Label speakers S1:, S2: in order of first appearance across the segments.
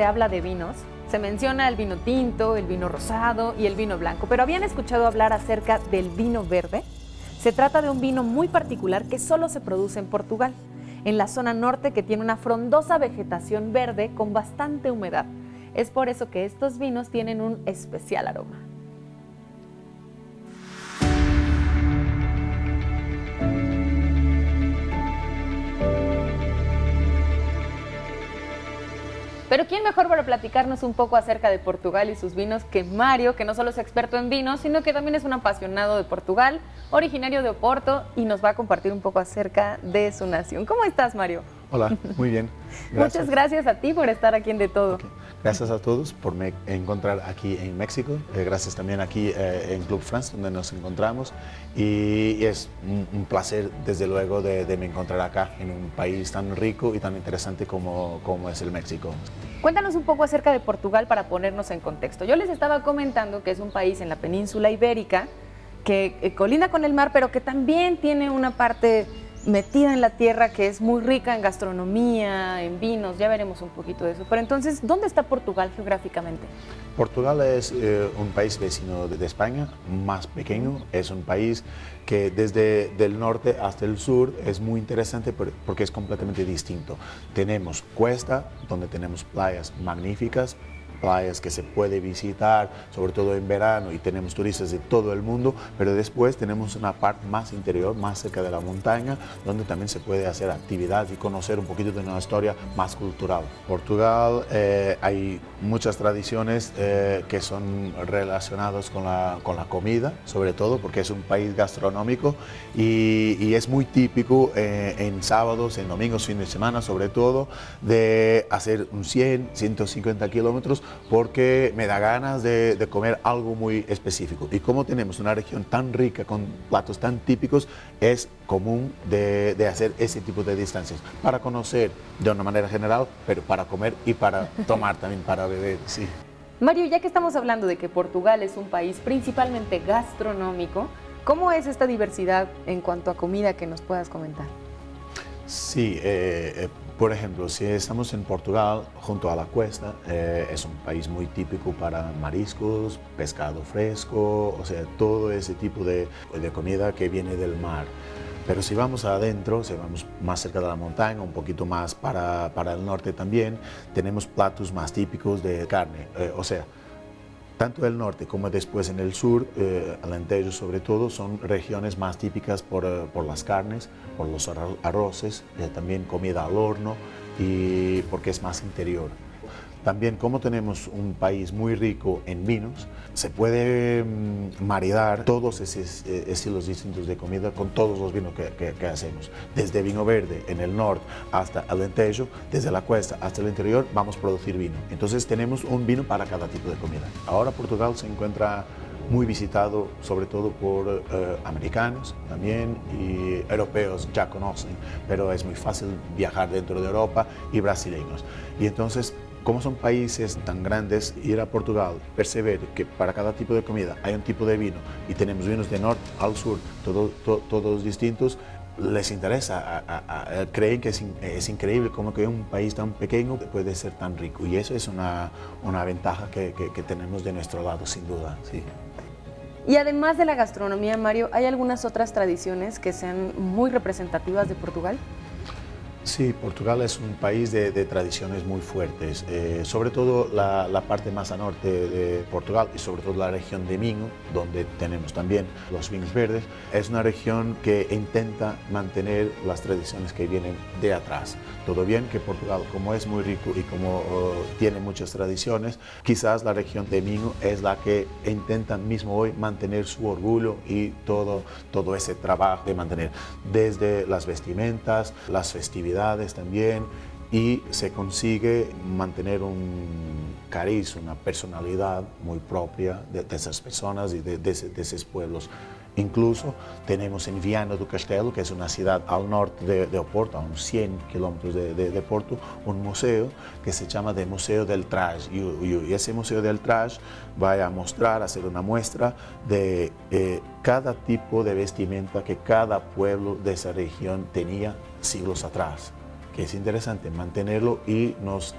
S1: se habla de vinos, se menciona el vino tinto, el vino rosado y el vino blanco, pero ¿habían escuchado hablar acerca del vino verde? Se trata de un vino muy particular que solo se produce en Portugal, en la zona norte que tiene una frondosa vegetación verde con bastante humedad. Es por eso que estos vinos tienen un especial aroma. Pero ¿quién mejor para platicarnos un poco acerca de Portugal y sus vinos que Mario, que no solo es experto en vinos, sino que también es un apasionado de Portugal, originario de Oporto y nos va a compartir un poco acerca de su nación. ¿Cómo estás, Mario?
S2: Hola, muy bien.
S1: Muchas gracias a ti por estar aquí en De Todo.
S2: Gracias a todos por me encontrar aquí en México. Eh, gracias también aquí eh, en Club France, donde nos encontramos. Y, es un, placer, desde luego, de, me encontrar acá, en un país tan rico y tan interesante como, como es el México.
S1: Cuéntanos un poco acerca de Portugal para ponernos en contexto. Yo les estaba comentando que es un país en la península ibérica que eh, colina con el mar, pero que también tiene una parte metida en la tierra que es muy rica en gastronomía, en vinos, ya veremos un poquito de eso. Pero entonces, ¿dónde está Portugal geográficamente?
S2: Portugal es eh, un país vecino de, España, más pequeño, es un país que desde el norte hasta el sur es muy interesante porque es completamente distinto. Tenemos cuesta, donde tenemos playas magníficas, playas que se puede visitar, sobre todo en verano, y tenemos turistas de todo el mundo, pero después tenemos una parte más interior, más cerca de la montaña, donde también se puede hacer actividad y conocer un poquito de una historia más cultural. Portugal eh, hay muchas tradiciones eh, que son relacionadas con la, con la comida, sobre todo porque es un país gastronómico y, es muy típico eh, en sábados, en domingos, fines de semana, sobre todo, de hacer un 100, 150 kilómetros porque me da ganas de, comer algo muy específico. Y como tenemos una región tan rica con platos tan típicos, es común de, hacer ese tipo de distancias para conocer de una manera general, pero para comer y para tomar también, para beber, sí.
S1: Mario, ya que estamos hablando de que Portugal es un país principalmente gastronómico, ¿cómo es esta diversidad en cuanto a comida que nos puedas comentar?
S2: Sí, eh, eh, por ejemplo, si estamos en Portugal, junto a la cuesta, eh, es un país muy típico para mariscos, pescado fresco, o sea, todo ese tipo de, de comida que viene del mar. Pero si vamos adentro, si vamos más cerca de la montaña, un poquito más para, para el norte también, tenemos platos más típicos de carne, eh, o sea, tanto el norte como después en el sur, eh, Alentejo sobre todo, son regiones más típicas por, eh, por las carnes, por los arroces, eh, también comida al horno y porque es más interior. También como tenemos un país muy rico en vinos, se puede mm, maridar todos esos eh, estilos distintos de comida con todos los vinos que, hacemos. Desde vino verde en el norte hasta el Alentejo, desde la cuesta hasta el interior, vamos a producir vino. Entonces tenemos un vino para cada tipo de comida. Ahora Portugal se encuentra muy visitado sobre todo por eh, americanos también y europeos ya conocen, pero es muy fácil viajar dentro de Europa y brasileños. Y entonces como son países tan grandes, ir a Portugal, perceber que para cada tipo de comida hay un tipo de vino y tenemos vinos de norte al sur, todos distintos, les interesa, creen que es, increíble como que un país tan pequeño puede ser tan rico y eso es una, ventaja que, que, tenemos de nuestro lado, sin duda. Sí.
S1: Y además de la gastronomía, Mario, ¿hay algunas otras tradiciones que sean muy representativas de Portugal?
S2: Sí, Portugal es un país de, tradiciones muy fuertes, eh, sobre todo la, parte más a norte de Portugal y sobre todo la región de Minho, donde tenemos también los vinos verdes. Es una región que intenta mantener las tradiciones que vienen de atrás. Todo bien que Portugal, como es muy rico y como oh, tiene muchas tradiciones, quizás la región de Minho es la que intenta mismo hoy mantener su orgullo y todo, todo ese trabajo de mantener desde las vestimentas, las festividades, también y se consigue mantener un cariz, una personalidad muy propia de, esas personas y de, esos pueblos. Incluso tenemos en Viana do Castelo, que es una ciudad al norte de, Oporto, a unos 100 kilómetros de, Porto, un museo que se llama de Museo del Traje. Y, ese Museo del Traje va a mostrar, a hacer una muestra de eh, cada tipo de vestimenta que cada pueblo de esa región tenía siglos atrás, que es interesante mantenerlo y nos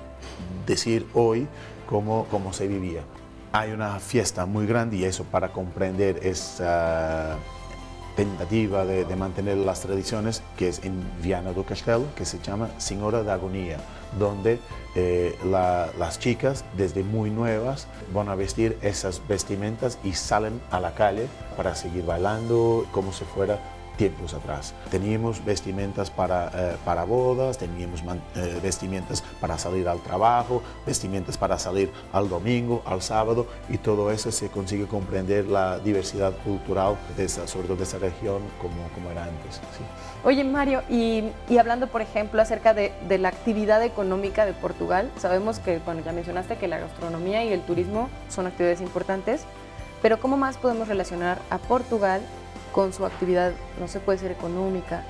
S2: decir hoy cómo, cómo se vivía. Hay una fiesta muy grande y eso para comprender esa tentativa de, mantener las tradiciones, que es en Viana do Castelo, que se llama Señora de Agonía, donde eh, las chicas, desde muy nuevas, van a vestir esas vestimentas y salen a la calle para seguir bailando como si fuera tiempos atrás. Teníamos vestimentas para, eh, para bodas, teníamos eh, vestimentas para salir al trabajo, vestimentas para salir al domingo, al sábado, y todo eso se consigue comprender la diversidad cultural, de esa, sobre todo de esa región, como, como era antes.
S1: Oye, Mario, y, y, hablando, por ejemplo, acerca de, de, la actividad económica de Portugal, sabemos que, bueno, ya mencionaste que la gastronomía y el turismo son actividades importantes, pero ¿cómo más podemos relacionar a Portugal con su actividad, no se puede ser económica.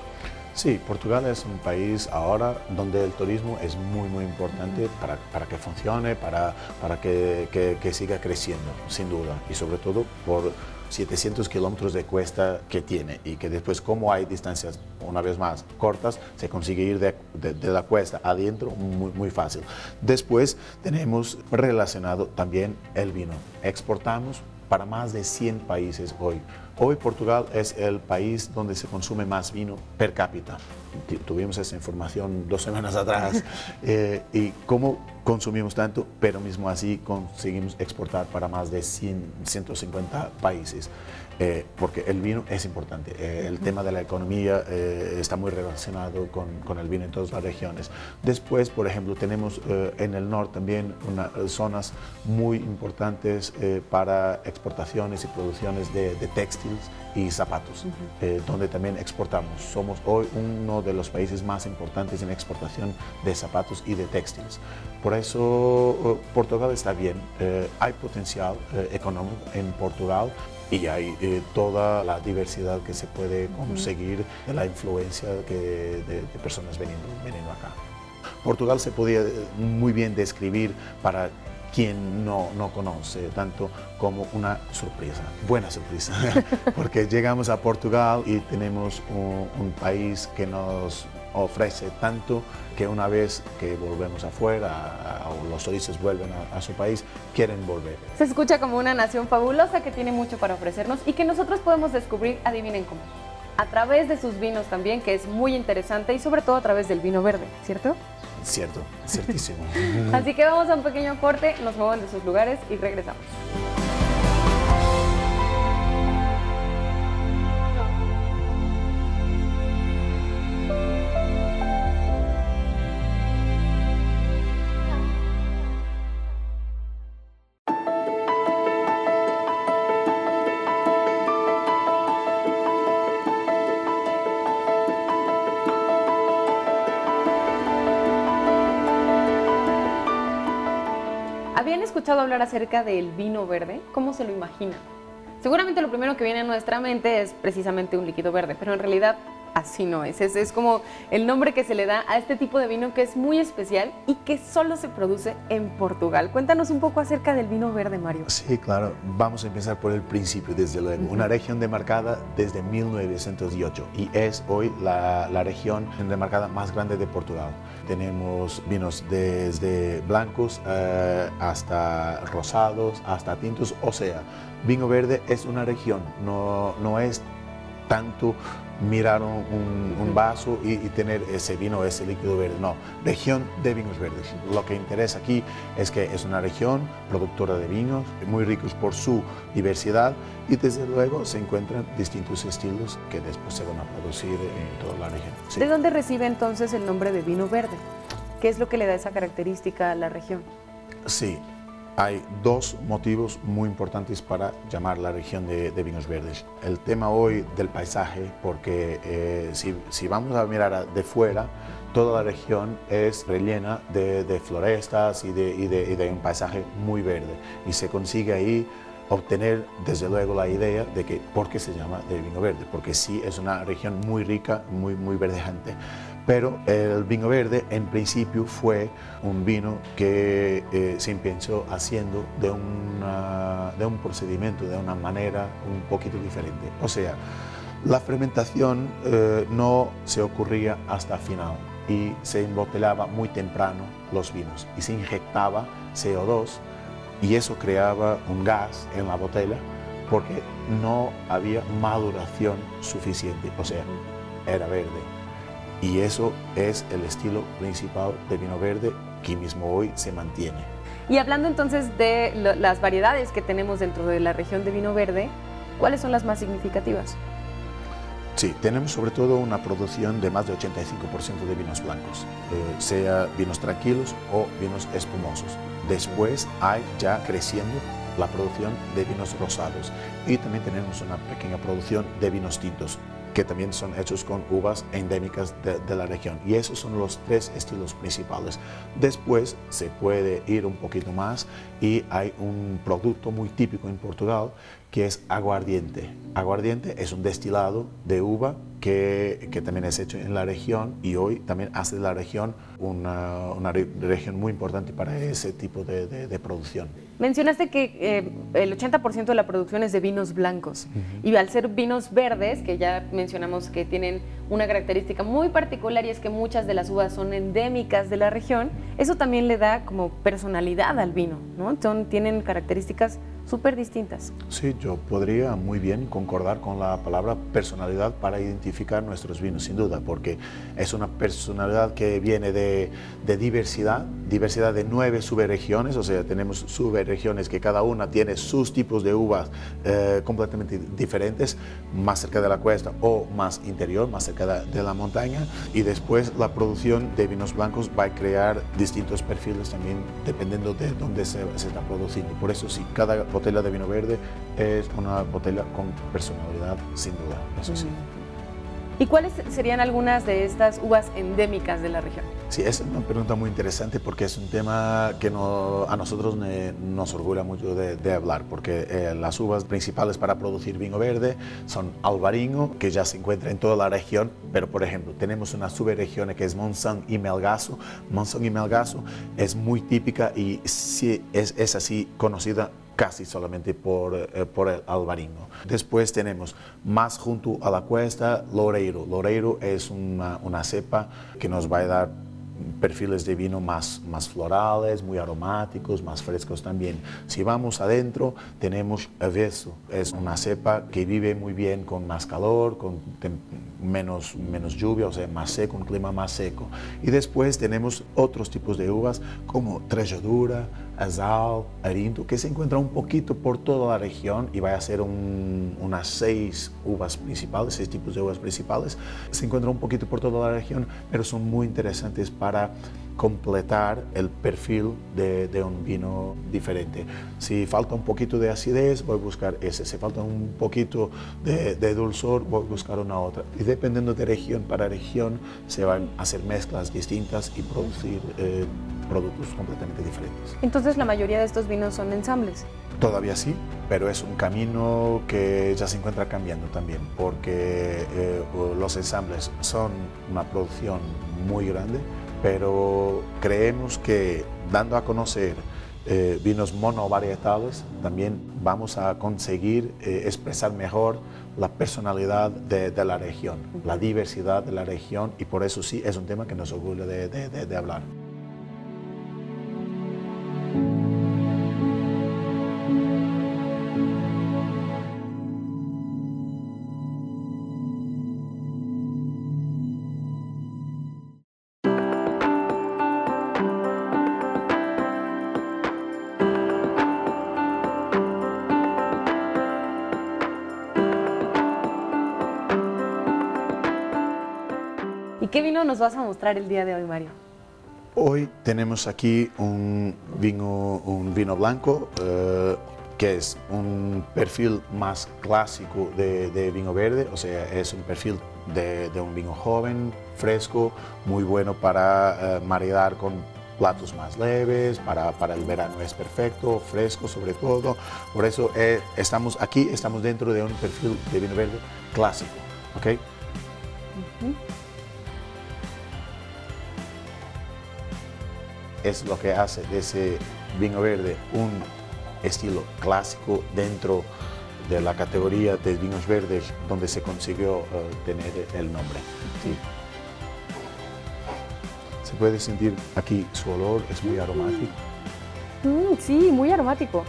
S2: Sí, Portugal es un país ahora donde el turismo es muy, muy importante para, para que funcione, para, para que, que, siga creciendo, sin duda, y sobre todo por 700 kilómetros de cuesta que tiene y que después como hay distancias, una vez más, cortas, se consigue ir de, de, la cuesta adentro muy, muy fácil. Después tenemos relacionado también el vino. Exportamos para más de 100 países hoy. Hoy Portugal es el país donde se consume más vino per cápita. Tuvimos esa información dos semanas atrás. Eh, y cómo consumimos tanto, pero mismo así conseguimos exportar para más de 100, 150 países. Eh, porque el vino es importante. Eh, el tema de la economía eh, está muy relacionado con, con, el vino en todas las regiones. Después, por ejemplo, tenemos en el norte también una, zonas muy importantes para exportaciones y producciones de, de textiles y zapatos, donde también exportamos. Somos hoy uno de los países más importantes en exportación de zapatos y de textiles. Por eso Portugal está bien. hay potencial económico en Portugal y hay eh, toda la diversidad que se puede conseguir de la influencia que, de, personas veniendo, veniendo acá. Portugal se podía eh, muy bien describir para quien no, no conoce, tanto como una sorpresa, buena sorpresa, porque llegamos a Portugal y tenemos un país que nos ofrece tanto que una vez que volvemos afuera o los turistas vuelven a, su país, quieren volver.
S1: Se escucha como una nación fabulosa que tiene mucho para ofrecernos y que nosotros podemos descubrir, adivinen cómo, a través de sus vinos también, que es muy interesante y sobre todo a través del vino verde, ¿cierto?
S2: Cierto, ciertísimo.
S1: Así que vamos a un pequeño corte, nos muevan de sus lugares y regresamos. Escuchado hablar acerca del vino verde? ¿Cómo se lo imagina? Seguramente lo primero que viene a nuestra mente es precisamente un líquido verde, pero en realidad así no es. es. Es como el nombre que se le da a este tipo de vino que es muy especial y que solo se produce en Portugal. Cuéntanos un poco acerca del vino verde, Mario.
S2: Sí, claro. Vamos a empezar por el principio, desde luego. Una región demarcada desde 1908 y es hoy la, la región demarcada más grande de Portugal. Tenemos vinos desde blancos eh, hasta rosados, hasta tintos. O sea, vino verde es una región, no, no es tanto mirar un, vaso y, tener ese vino, ese líquido verde. No, región de vinos verdes. Lo que interesa aquí es que es una región productora de vinos, muy ricos por su diversidad y desde luego se encuentran distintos estilos que después se van a producir en toda la región.
S1: ¿De dónde recibe entonces el nombre de vino verde? ¿Qué es lo que le da esa característica a la región?
S2: Sí, hay dos motivos muy importantes para llamar la región de, vinos verdes. El tema hoy del paisaje, porque eh, si, vamos a mirar de fuera, toda la región es rellena de, florestas y de, y de, un paisaje muy verde. Y se consigue ahí obtener desde luego la idea de que por qué se llama de vino verde, porque sí es una región muy rica, muy, muy verdejante. Pero el vino verde en principio fue un vino que eh, se empezó haciendo de, de un procedimiento, de una manera un poquito diferente. O sea, la fermentación eh, no se ocurría hasta final y se embotellaba muy temprano los vinos y se inyectaba CO2 y eso creaba un gas en la botella porque no había maduración suficiente, o sea, era verde. Y eso es el estilo principal de vino verde que mismo hoy se mantiene.
S1: Y hablando entonces de las variedades que tenemos dentro de la región de vino verde, ¿cuáles son las más significativas?
S2: Sí, tenemos sobre todo una producción de más de 85% de vinos blancos, eh, sea vinos tranquilos o vinos espumosos. Después hay ya creciendo la producción de vinos rosados y también tenemos una pequeña producción de vinos tintos que también son hechos con uvas endémicas de, la región. Y esos son los tres estilos principales. Después se puede ir un poquito más y hay un producto muy típico en Portugal que es aguardiente. Aguardiente es un destilado de uva que, que, también es hecho en la región y hoy también hace de la región una, una región muy importante para ese tipo de, de, producción.
S1: Mencionaste que eh, el 80% de la producción es de vinos blancos y al ser vinos verdes, que ya mencionamos que tienen una característica muy particular y es que muchas de las uvas son endémicas de la región, eso también le da como personalidad al vino, ¿no? Son, tienen características súper distintas.
S2: Sí, yo podría muy bien concordar con la palabra personalidad para identificar nuestros vinos, sin duda, porque es una personalidad que viene de, de diversidad, diversidad de nueve subregiones, o sea, tenemos subregiones que cada una tiene sus tipos de uvas eh, completamente diferentes, más cerca de la cuesta o más interior, más cerca de la montaña, y después la producción de vinos blancos va a crear distintos perfiles también dependiendo de dónde se, está produciendo. Por eso, si cada botella de vino verde es una botella con personalidad, sin duda, eso sí.
S1: ¿Y cuáles serían algunas de estas uvas endémicas de la región?
S2: Sí, es una pregunta muy interesante porque es un tema que a nosotros nos orgullo mucho de, hablar, porque eh, las uvas principales para producir vino verde son Alvarinho, que ya se encuentra en toda la región, pero por ejemplo tenemos una subregión que es Monzón y Melgaço. Monzón y Melgaço es muy típica y sí, es, es así conocida casi solamente por, eh, por el albarino. Después tenemos más junto a la cuesta Loreiro. Loreiro es una, una cepa que nos va a dar perfiles de vino más, más florales, muy aromáticos, más frescos también. Si vamos adentro, tenemos Aveso, es una cepa que vive muy bien con más calor, con menos, menos lluvia, o sea, más seco, un clima más seco. Y después tenemos otros tipos de uvas como Trejadura, Azal, Arinto, que se encuentra un poquito por toda la región y va a ser unas seis uvas principales, seis tipos de uvas principales. Se encuentra un poquito por toda la región, pero son muy interesantes para completar el perfil de, un vino diferente. Si falta un poquito de acidez, voy a buscar ese. Si falta un poquito de, dulzor, voy a buscar una otra. Y dependiendo de región para región, se van a hacer mezclas distintas y producir eh, productos completamente diferentes.
S1: Entonces, la mayoría de estos vinos son ensambles.
S2: Todavía sí, pero es un camino que ya se encuentra cambiando también, porque eh, los ensambles son una producción muy grande pero creemos que dando a conocer eh, vinos monovarietales también vamos a conseguir eh, expresar mejor la personalidad de, la región, la diversidad de la región y por eso sí es un tema que nos orgullo de hablar.
S1: Nos vas a mostrar el día de hoy, Mario?
S2: Hoy tenemos aquí un vino, un vino blanco eh, que es un perfil más clásico de, vino verde, o sea, es un perfil de, un vino joven, fresco, muy bueno para eh, maridar con platos más leves, para, el verano es perfecto, fresco sobre todo. Por eso eh, estamos aquí, estamos dentro de un perfil de vino verde clásico. ¿ok? Es lo que hace de ese vino verde un estilo clásico dentro de la categoría de vinos verdes donde se consiguió eh, tener el nombre. Se puede sentir aquí su olor, es muy aromático.
S1: Mm, sí, muy aromático.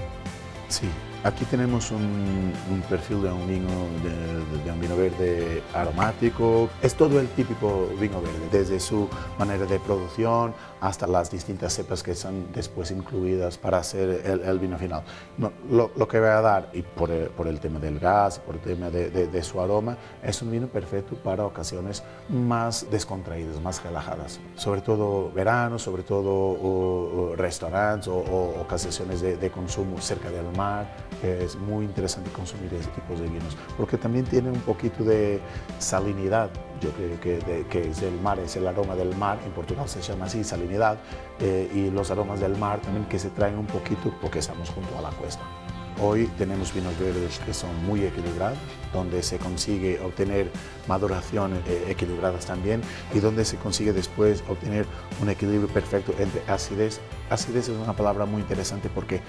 S2: Sí, Aquí tenemos un, perfil de un, vino, de, un vino verde aromático. Es todo el típico vino verde, desde su manera de producción hasta las distintas cepas que son después incluidas para hacer el, vino final. lo, que va a dar, y por el, tema del gas, por el tema de, su aroma, es un vino perfecto para ocasiones más descontraídas, más relajadas. Sobre todo verano, sobre todo restaurantes o, o ocasiones de consumo cerca del mar es muy interesante consumir ese tipo de vinos, porque también tiene un poquito de salinidad, yo creo que, que es el mar, es el aroma del mar, en Portugal se llama así, salinidad, eh, y los aromas del mar también que se traen un poquito porque estamos junto a la cuesta. Hoy tenemos vinos verdes que son muy equilibrados, donde se consigue obtener maduraciones eh, equilibradas también y donde se consigue después obtener un equilibrio perfecto entre acidez. Acidez es una palabra muy interesante porque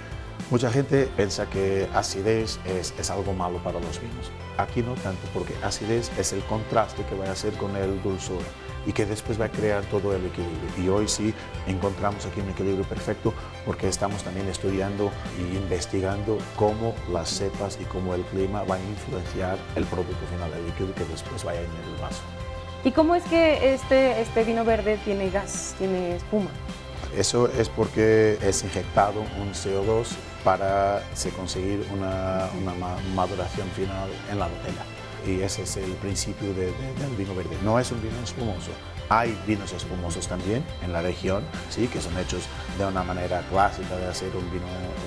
S2: mucha gente piensa que acidez es, es algo malo para los vinos. Aquí no tanto, porque acidez es el contraste que va a hacer con el dulzor y que después va a crear todo el equilibrio. Y hoy sí encontramos aquí un equilibrio perfecto porque estamos también estudiando y investigando cómo las cepas y cómo el clima van a influenciar el producto final, el líquido que después vaya en el vaso.
S1: ¿Y cómo es que este, este vino verde tiene gas, tiene espuma?
S2: Eso es porque es inyectado un CO2 para conseguir una, una maduración final en la botella y ese es el principio del vino verde. No es un vino espumoso. Hay vinos espumosos también en la región, sí, que son hechos de una manera clásica de hacer un vino,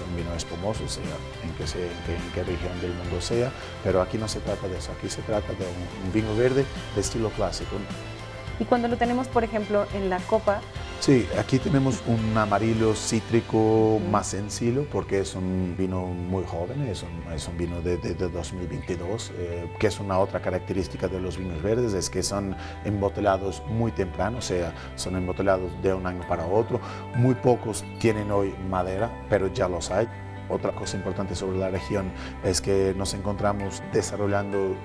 S2: un vino espumoso, sea en qué, en, qué, región del mundo sea, pero aquí no se trata de eso, aquí se trata de un vino verde de estilo clásico.
S1: Y cuando lo tenemos, por ejemplo, en la copa,
S2: Sí, aquí tenemos un amarillo cítrico más sencillo porque es un vino muy joven, es un, es un vino de, de, 2022, eh, que es una otra característica de los vinos verdes, es que son embotelados muy temprano, o sea, son embotelados de un año para otro. Muy pocos tienen hoy madera, pero ya los hay. Otra cosa importante sobre la región es que nos encontramos desarrollando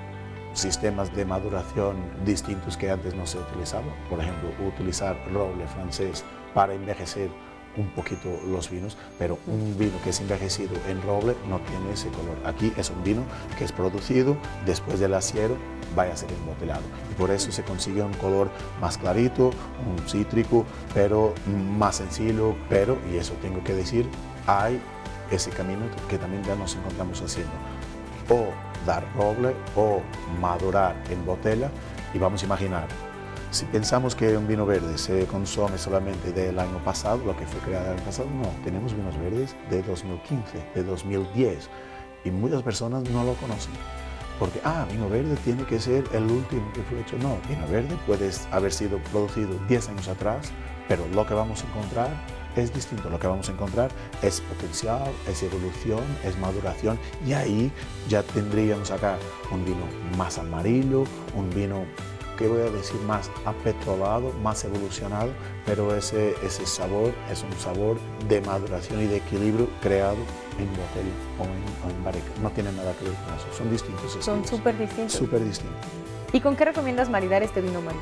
S2: sistemas de maduración distintos que antes no se utilizaban. Por ejemplo, utilizar roble francés para envejecer un poquito los vinos, pero un vino que es envejecido en roble no tiene ese color. Aquí es un vino que es producido después del acero, vaya a ser embotellado. Y por eso se consigue un color más clarito, un cítrico, pero más sencillo, pero, y eso tengo que decir, hay ese camino que también ya nos encontramos haciendo. O dar roble o madurar en botella y vamos a imaginar, si pensamos que un vino verde se consume solamente del año pasado, lo que fue creado el año pasado, no, tenemos vinos verdes de 2015, de 2010 y muchas personas no lo conocen. Porque, ah, vino verde tiene que ser el último que fue hecho. No, vino verde puede haber sido producido 10 años atrás, pero lo que vamos a encontrar es distinto. Lo que vamos a encontrar es potencial, es evolución, es maduración y ahí ya tendríamos acá un vino más amarillo, un vino que voy a decir más apetrolado, más evolucionado, pero ese, ese sabor es un sabor de maduración y de equilibrio creado en botella o en, en barrica. No tiene nada que ver con eso, son distintos.
S1: Son súper distintos.
S2: Súper distintos.
S1: ¿Y con qué recomiendas maridar este vino, Mario?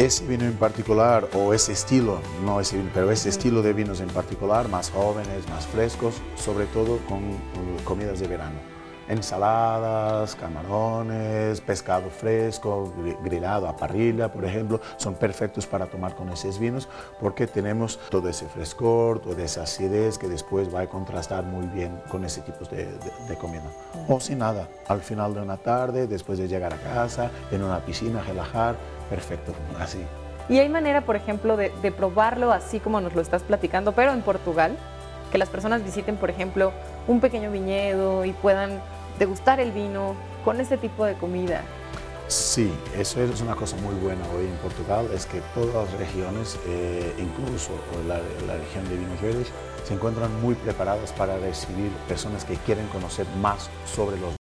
S2: Ese vino en particular, o ese estilo, no ese vino, pero ese estilo de vinos en particular, más jóvenes, más frescos, sobre todo con uh, comidas de verano. Ensaladas, camarones, pescado fresco, grillado a parrilla, por ejemplo, son perfectos para tomar con esos vinos porque tenemos todo ese frescor, toda esa acidez que después va a contrastar muy bien con ese tipo de, de comida. O sin nada, al final de una tarde, después de llegar a casa, en una piscina, relajar, perfecto, así.
S1: ¿Y hay manera, por ejemplo, de, probarlo así como nos lo estás platicando, pero en Portugal? Que las personas visiten, por ejemplo, un pequeño viñedo y puedan degustar el vino con este tipo de comida.
S2: Sí, eso es una cosa muy buena hoy en Portugal, es que todas las regiones, eh, incluso la, la, región de Vinos Verdes, se encuentran muy preparadas para recibir personas que quieren conocer más sobre los